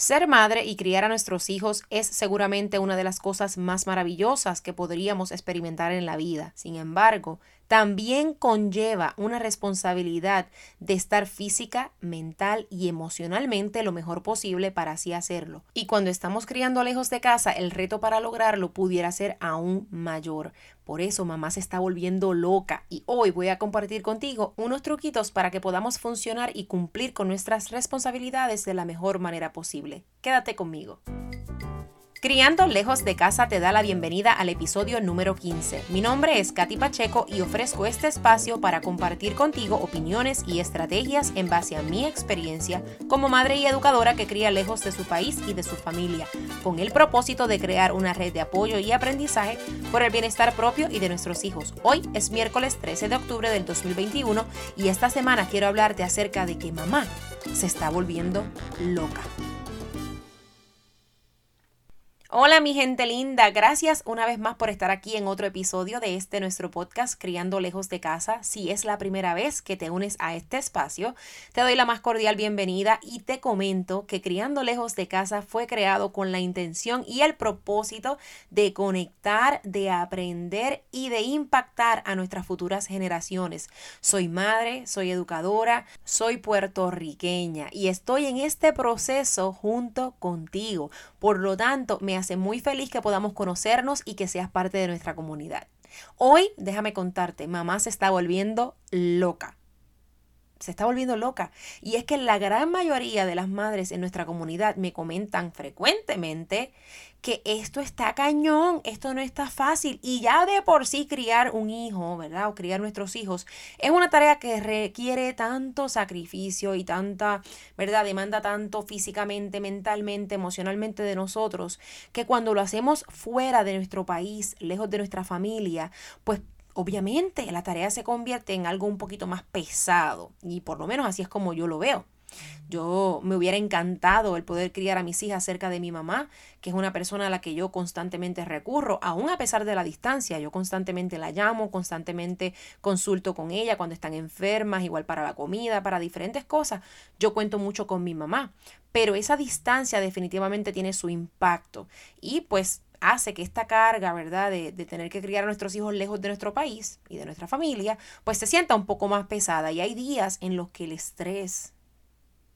Ser madre y criar a nuestros hijos es seguramente una de las cosas más maravillosas que podríamos experimentar en la vida. Sin embargo, también conlleva una responsabilidad de estar física, mental y emocionalmente lo mejor posible para así hacerlo. Y cuando estamos criando lejos de casa, el reto para lograrlo pudiera ser aún mayor. Por eso mamá se está volviendo loca y hoy voy a compartir contigo unos truquitos para que podamos funcionar y cumplir con nuestras responsabilidades de la mejor manera posible. Quédate conmigo. Criando lejos de casa te da la bienvenida al episodio número 15. Mi nombre es Katy Pacheco y ofrezco este espacio para compartir contigo opiniones y estrategias en base a mi experiencia como madre y educadora que cría lejos de su país y de su familia, con el propósito de crear una red de apoyo y aprendizaje por el bienestar propio y de nuestros hijos. Hoy es miércoles 13 de octubre del 2021 y esta semana quiero hablarte acerca de que mamá se está volviendo loca. Hola mi gente linda, gracias una vez más por estar aquí en otro episodio de este nuestro podcast Criando lejos de casa. Si es la primera vez que te unes a este espacio, te doy la más cordial bienvenida y te comento que Criando lejos de casa fue creado con la intención y el propósito de conectar, de aprender y de impactar a nuestras futuras generaciones. Soy madre, soy educadora, soy puertorriqueña y estoy en este proceso junto contigo. Por lo tanto, me hace muy feliz que podamos conocernos y que seas parte de nuestra comunidad. Hoy, déjame contarte, mamá se está volviendo loca se está volviendo loca. Y es que la gran mayoría de las madres en nuestra comunidad me comentan frecuentemente que esto está cañón, esto no está fácil. Y ya de por sí criar un hijo, ¿verdad? O criar nuestros hijos es una tarea que requiere tanto sacrificio y tanta, ¿verdad? Demanda tanto físicamente, mentalmente, emocionalmente de nosotros, que cuando lo hacemos fuera de nuestro país, lejos de nuestra familia, pues obviamente la tarea se convierte en algo un poquito más pesado y por lo menos así es como yo lo veo. Yo me hubiera encantado el poder criar a mis hijas cerca de mi mamá, que es una persona a la que yo constantemente recurro, aún a pesar de la distancia. Yo constantemente la llamo, constantemente consulto con ella cuando están enfermas, igual para la comida, para diferentes cosas. Yo cuento mucho con mi mamá, pero esa distancia definitivamente tiene su impacto. Y pues hace que esta carga, ¿verdad?, de, de, tener que criar a nuestros hijos lejos de nuestro país y de nuestra familia, pues se sienta un poco más pesada. Y hay días en los que el estrés,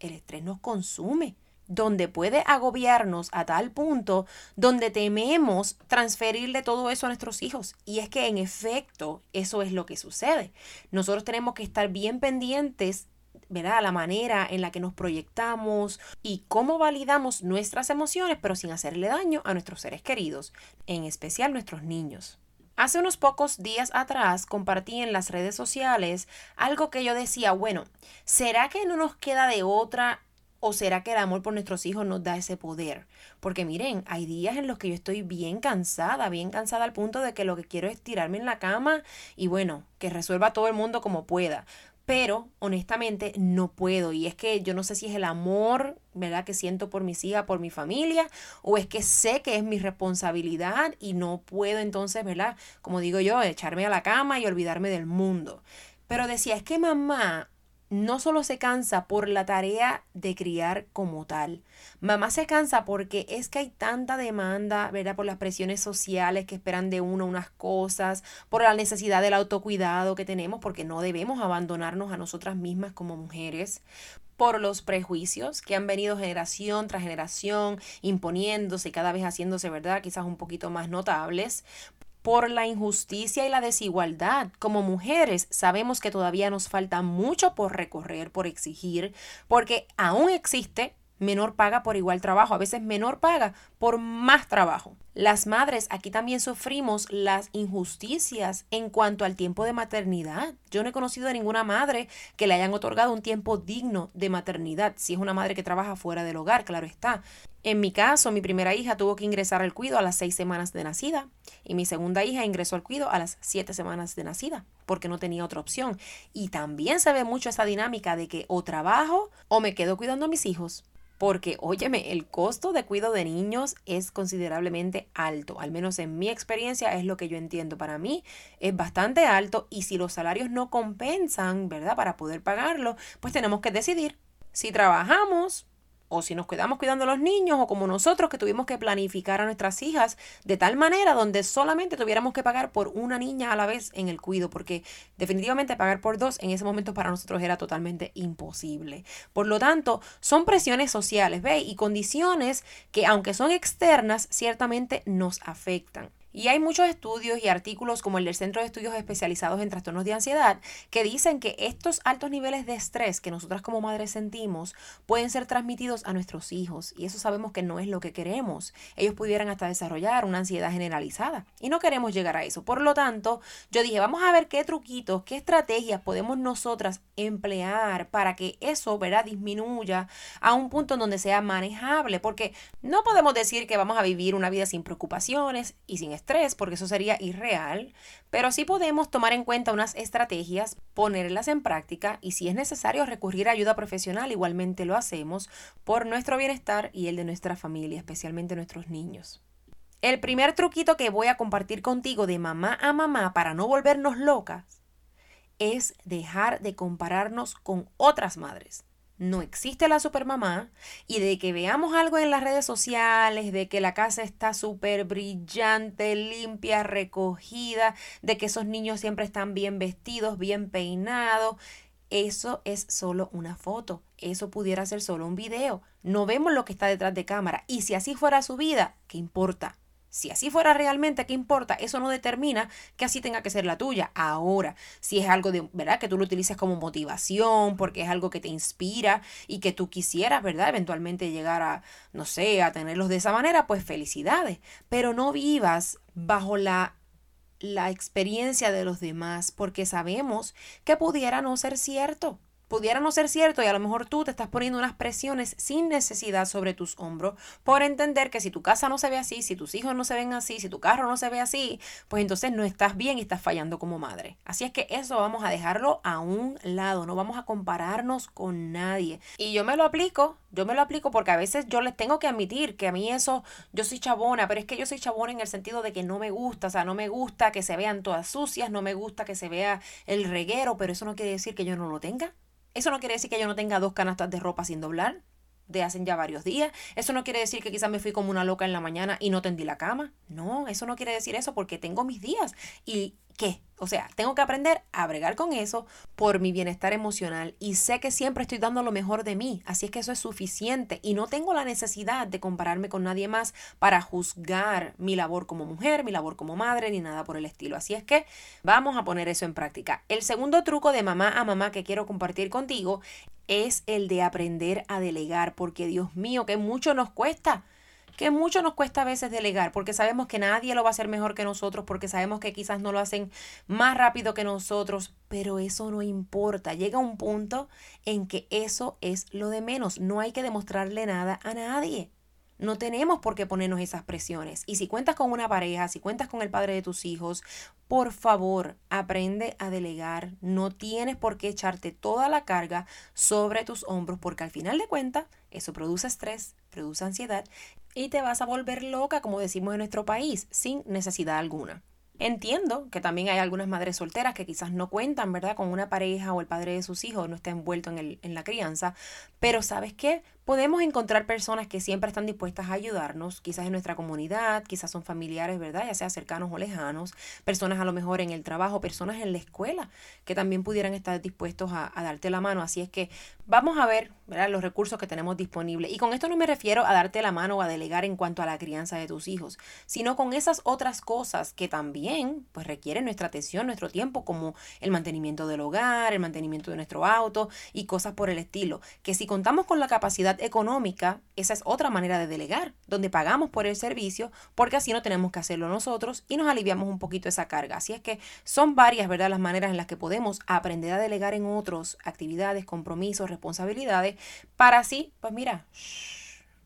el estrés nos consume, donde puede agobiarnos a tal punto donde tememos transferirle todo eso a nuestros hijos. Y es que en efecto eso es lo que sucede. Nosotros tenemos que estar bien pendientes ¿verdad? La manera en la que nos proyectamos y cómo validamos nuestras emociones, pero sin hacerle daño a nuestros seres queridos, en especial nuestros niños. Hace unos pocos días atrás compartí en las redes sociales algo que yo decía, bueno, ¿será que no nos queda de otra ¿O será que el amor por nuestros hijos nos da ese poder? Porque miren, hay días en los que yo estoy bien cansada, bien cansada al punto de que lo que quiero es tirarme en la cama y bueno, que resuelva todo el mundo como pueda pero honestamente no puedo. Y es que yo no sé si es el amor, ¿verdad? Que siento por mis hijas, por mi familia, o es que sé que es mi responsabilidad y no puedo entonces, ¿verdad? Como digo yo, echarme a la cama y olvidarme del mundo. Pero decía, es que mamá no solo se cansa por la tarea de criar como tal. Mamá se cansa porque es que hay tanta demanda, ¿verdad? Por las presiones sociales que esperan de uno unas cosas, por la necesidad del autocuidado que tenemos, porque no debemos abandonarnos a nosotras mismas como mujeres, por los prejuicios que han venido generación tras generación imponiéndose y cada vez haciéndose, ¿verdad? Quizás un poquito más notables, por la injusticia y la desigualdad. Como mujeres sabemos que todavía nos falta mucho por recorrer, por exigir, porque aún existe menor paga por igual trabajo, a veces menor paga por más trabajo. Las madres aquí también sufrimos las injusticias en cuanto al tiempo de maternidad. Yo no he conocido a ninguna madre que le hayan otorgado un tiempo digno de maternidad, si es una madre que trabaja fuera del hogar, claro está. En mi caso, mi primera hija tuvo que ingresar al cuido a las seis semanas de nacida y mi segunda hija ingresó al cuido a las siete semanas de nacida porque no tenía otra opción. Y también se ve mucho esa dinámica de que o trabajo o me quedo cuidando a mis hijos. Porque, óyeme, el costo de cuidado de niños es considerablemente alto. Al menos en mi experiencia es lo que yo entiendo. Para mí es bastante alto y si los salarios no compensan, ¿verdad? Para poder pagarlo, pues tenemos que decidir si trabajamos o si nos quedamos cuidando a los niños, o como nosotros que tuvimos que planificar a nuestras hijas de tal manera donde solamente tuviéramos que pagar por una niña a la vez en el cuido, porque definitivamente pagar por dos en ese momento para nosotros era totalmente imposible. Por lo tanto, son presiones sociales, ¿ve? Y condiciones que aunque son externas, ciertamente nos afectan. Y hay muchos estudios y artículos como el del Centro de Estudios Especializados en Trastornos de Ansiedad que dicen que estos altos niveles de estrés que nosotras como madres sentimos pueden ser transmitidos a nuestros hijos y eso sabemos que no es lo que queremos. Ellos pudieran hasta desarrollar una ansiedad generalizada y no queremos llegar a eso. Por lo tanto, yo dije, vamos a ver qué truquitos, qué estrategias podemos nosotras emplear para que eso, ¿verdad?, disminuya a un punto en donde sea manejable, porque no podemos decir que vamos a vivir una vida sin preocupaciones y sin estrés porque eso sería irreal, pero sí podemos tomar en cuenta unas estrategias, ponerlas en práctica y si es necesario recurrir a ayuda profesional, igualmente lo hacemos por nuestro bienestar y el de nuestra familia, especialmente nuestros niños. El primer truquito que voy a compartir contigo de mamá a mamá para no volvernos locas es dejar de compararnos con otras madres no existe la supermamá y de que veamos algo en las redes sociales, de que la casa está súper brillante, limpia, recogida, de que esos niños siempre están bien vestidos, bien peinados, eso es solo una foto, eso pudiera ser solo un video. No vemos lo que está detrás de cámara y si así fuera su vida, ¿qué importa? Si así fuera realmente, ¿qué importa? Eso no determina que así tenga que ser la tuya. Ahora, si es algo de, ¿verdad? Que tú lo utilices como motivación, porque es algo que te inspira y que tú quisieras, ¿verdad? Eventualmente llegar a, no sé, a tenerlos de esa manera, pues felicidades. Pero no vivas bajo la la experiencia de los demás, porque sabemos que pudiera no ser cierto pudiera no ser cierto y a lo mejor tú te estás poniendo unas presiones sin necesidad sobre tus hombros por entender que si tu casa no se ve así, si tus hijos no se ven así, si tu carro no se ve así, pues entonces no estás bien y estás fallando como madre. Así es que eso vamos a dejarlo a un lado, no vamos a compararnos con nadie. Y yo me lo aplico, yo me lo aplico porque a veces yo les tengo que admitir que a mí eso, yo soy chabona, pero es que yo soy chabona en el sentido de que no me gusta, o sea, no me gusta que se vean todas sucias, no me gusta que se vea el reguero, pero eso no quiere decir que yo no lo tenga. Eso no quiere decir que yo no tenga dos canastas de ropa sin doblar de hacen ya varios días. Eso no quiere decir que quizás me fui como una loca en la mañana y no tendí la cama. No, eso no quiere decir eso porque tengo mis días. ¿Y qué? O sea, tengo que aprender a bregar con eso por mi bienestar emocional y sé que siempre estoy dando lo mejor de mí, así es que eso es suficiente y no tengo la necesidad de compararme con nadie más para juzgar mi labor como mujer, mi labor como madre, ni nada por el estilo. Así es que vamos a poner eso en práctica. El segundo truco de mamá a mamá que quiero compartir contigo es el de aprender a delegar, porque Dios mío, que mucho nos cuesta que mucho nos cuesta a veces delegar, porque sabemos que nadie lo va a hacer mejor que nosotros, porque sabemos que quizás no lo hacen más rápido que nosotros, pero eso no importa. Llega un punto en que eso es lo de menos. No hay que demostrarle nada a nadie. No tenemos por qué ponernos esas presiones. Y si cuentas con una pareja, si cuentas con el padre de tus hijos, por favor, aprende a delegar. No tienes por qué echarte toda la carga sobre tus hombros porque al final de cuentas eso produce estrés, produce ansiedad y te vas a volver loca, como decimos en nuestro país, sin necesidad alguna. Entiendo que también hay algunas madres solteras que quizás no cuentan, ¿verdad?, con una pareja o el padre de sus hijos no está envuelto en, el, en la crianza, pero ¿sabes qué? Podemos encontrar personas que siempre están dispuestas a ayudarnos, quizás en nuestra comunidad, quizás son familiares, ¿verdad? Ya sea cercanos o lejanos, personas a lo mejor en el trabajo, personas en la escuela, que también pudieran estar dispuestos a, darte la mano. Así es que vamos a ver, ¿verdad? Los recursos que tenemos disponibles. Y con esto no me refiero a darte la mano o a delegar en cuanto a la crianza de tus hijos, sino con esas otras cosas que también pues requieren nuestra atención, nuestro tiempo, como el mantenimiento del hogar, el mantenimiento de nuestro auto y cosas por el estilo. Que si contamos con la capacidad económica, esa es otra manera de delegar, donde pagamos por el servicio porque así no tenemos que hacerlo nosotros y nos aliviamos un poquito esa carga. Así es que son varias, ¿verdad?, las maneras en las que podemos aprender a delegar en otros actividades, compromisos, responsabilidades, para así, pues mira,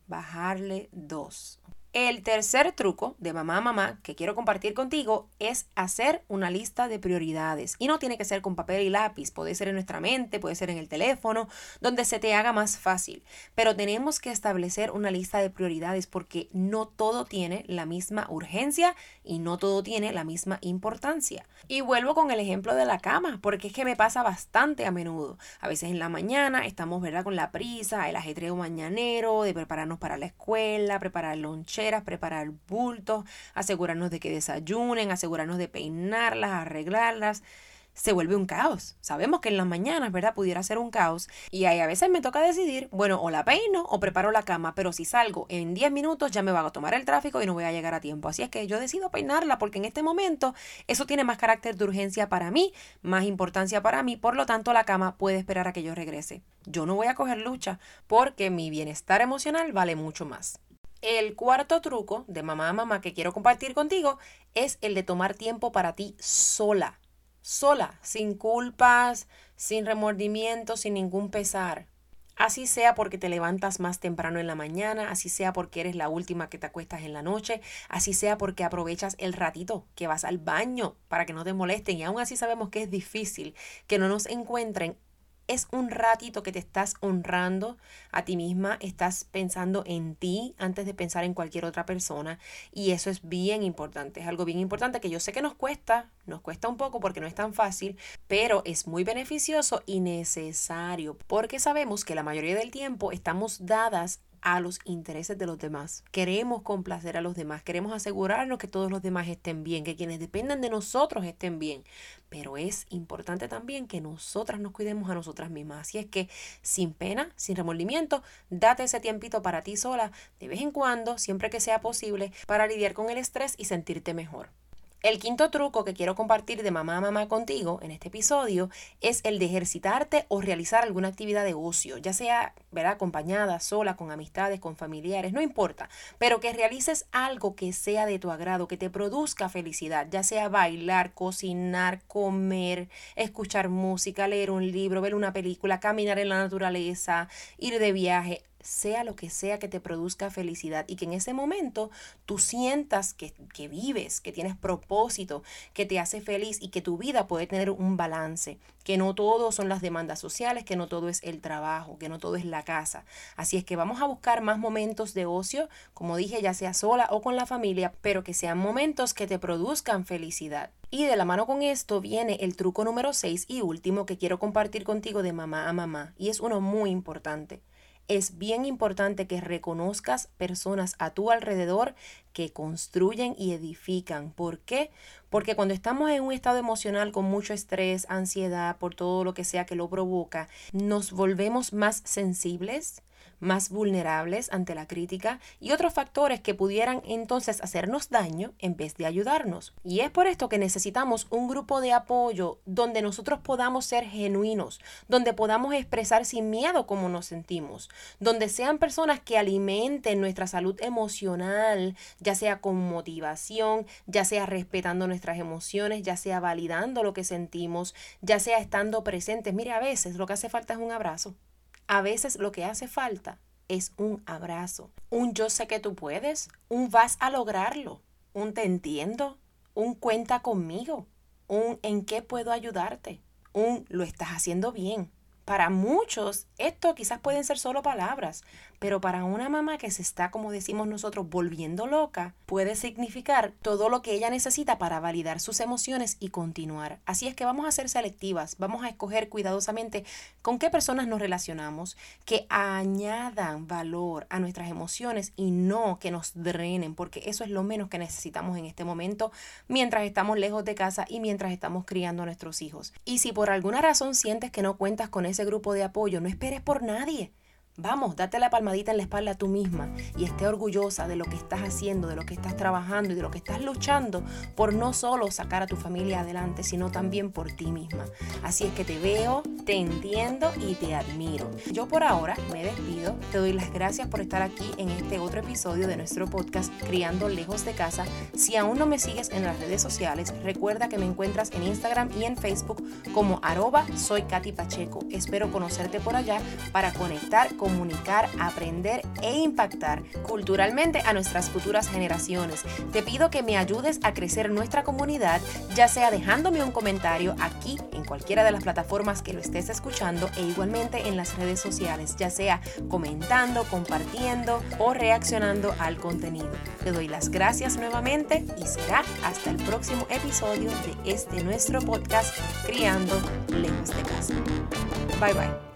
bajarle dos. El tercer truco de mamá a mamá que quiero compartir contigo es hacer una lista de prioridades. Y no tiene que ser con papel y lápiz, puede ser en nuestra mente, puede ser en el teléfono, donde se te haga más fácil. Pero tenemos que establecer una lista de prioridades porque no todo tiene la misma urgencia y no todo tiene la misma importancia. Y vuelvo con el ejemplo de la cama, porque es que me pasa bastante a menudo. A veces en la mañana estamos, ¿verdad?, con la prisa, el ajetreo mañanero, de prepararnos para la escuela, preparar el lonche preparar bultos, asegurarnos de que desayunen, asegurarnos de peinarlas, arreglarlas se vuelve un caos. Sabemos que en las mañanas, ¿verdad? Pudiera ser un caos. Y ahí a veces me toca decidir, bueno, o la peino o preparo la cama, pero si salgo en 10 minutos ya me va a tomar el tráfico y no voy a llegar a tiempo. Así es que yo decido peinarla porque en este momento eso tiene más carácter de urgencia para mí, más importancia para mí, por lo tanto la cama puede esperar a que yo regrese. Yo no voy a coger lucha porque mi bienestar emocional vale mucho más. El cuarto truco de mamá a mamá que quiero compartir contigo es el de tomar tiempo para ti sola. Sola, sin culpas, sin remordimiento, sin ningún pesar. Así sea porque te levantas más temprano en la mañana, así sea porque eres la última que te acuestas en la noche, así sea porque aprovechas el ratito que vas al baño para que no te molesten y aún así sabemos que es difícil que no nos encuentren es un ratito que te estás honrando a ti misma, estás pensando en ti antes de pensar en cualquier otra persona y eso es bien importante, es algo bien importante que yo sé que nos cuesta, nos cuesta un poco porque no es tan fácil, pero es muy beneficioso y necesario porque sabemos que la mayoría del tiempo estamos dadas a los intereses de los demás. Queremos complacer a los demás, queremos asegurarnos que todos los demás estén bien, que quienes dependen de nosotros estén bien. Pero es importante también que nosotras nos cuidemos a nosotras mismas. Así es que sin pena, sin remordimiento, date ese tiempito para ti sola de vez en cuando, siempre que sea posible, para lidiar con el estrés y sentirte mejor. El quinto truco que quiero compartir de mamá a mamá contigo en este episodio es el de ejercitarte o realizar alguna actividad de ocio, ya sea ¿verdad? acompañada, sola, con amistades, con familiares, no importa, pero que realices algo que sea de tu agrado, que te produzca felicidad, ya sea bailar, cocinar, comer, escuchar música, leer un libro, ver una película, caminar en la naturaleza, ir de viaje, sea lo que sea que te produzca felicidad y que en ese momento tú sientas que, que, vives, que tienes propósito, que te hace feliz y que tu vida puede tener un balance, que no todo son las demandas sociales, que no todo es el trabajo, que no todo es la casa. Así es que vamos a buscar más momentos de ocio, como dije, ya sea sola o con la familia, pero que sean momentos que te produzcan felicidad. Y de la mano con esto viene el truco número 6 y último que quiero compartir contigo de mamá a mamá, y es uno muy importante es bien importante que reconozcas personas a tu alrededor que construyen y edifican. ¿Por qué? Porque cuando estamos en un estado emocional con mucho estrés, ansiedad, por todo lo que sea que lo provoca, nos volvemos más sensibles, más vulnerables ante la crítica y otros factores que pudieran entonces hacernos daño en vez de ayudarnos. Y es por esto que necesitamos un grupo de apoyo donde nosotros podamos ser genuinos, donde podamos expresar sin miedo cómo nos sentimos, donde sean personas que alimenten nuestra salud emocional, ya sea con motivación, ya sea respetando nuestras emociones, ya sea validando lo que sentimos, ya sea estando presentes. Mire, a veces lo que hace falta es un abrazo. A veces lo que hace falta es un abrazo, un yo sé que tú puedes, un vas a lograrlo, un te entiendo, un cuenta conmigo, un en qué puedo ayudarte, un lo estás haciendo bien. Para muchos esto quizás pueden ser solo palabras, pero para una mamá que se está, como decimos nosotros, volviendo loca, puede significar todo lo que ella necesita para validar sus emociones y continuar. Así es que vamos a ser selectivas, vamos a escoger cuidadosamente con qué personas nos relacionamos, que añadan valor a nuestras emociones y no que nos drenen, porque eso es lo menos que necesitamos en este momento mientras estamos lejos de casa y mientras estamos criando a nuestros hijos. Y si por alguna razón sientes que no cuentas con ese grupo de apoyo, no esperes por nadie. Vamos, date la palmadita en la espalda a tú misma y esté orgullosa de lo que estás haciendo, de lo que estás trabajando y de lo que estás luchando por no solo sacar a tu familia adelante, sino también por ti misma. Así es que te veo, te entiendo y te admiro. Yo por ahora me despido, te doy las gracias por estar aquí en este otro episodio de nuestro podcast Criando Lejos de Casa. Si aún no me sigues en las redes sociales, recuerda que me encuentras en Instagram y en Facebook como arroba soy Katy Pacheco. Espero conocerte por allá para conectar comunicar, aprender e impactar culturalmente a nuestras futuras generaciones. Te pido que me ayudes a crecer nuestra comunidad, ya sea dejándome un comentario aquí en cualquiera de las plataformas que lo estés escuchando e igualmente en las redes sociales, ya sea comentando, compartiendo o reaccionando al contenido. Te doy las gracias nuevamente y será hasta el próximo episodio de este nuestro podcast Criando lejos de casa. Bye bye.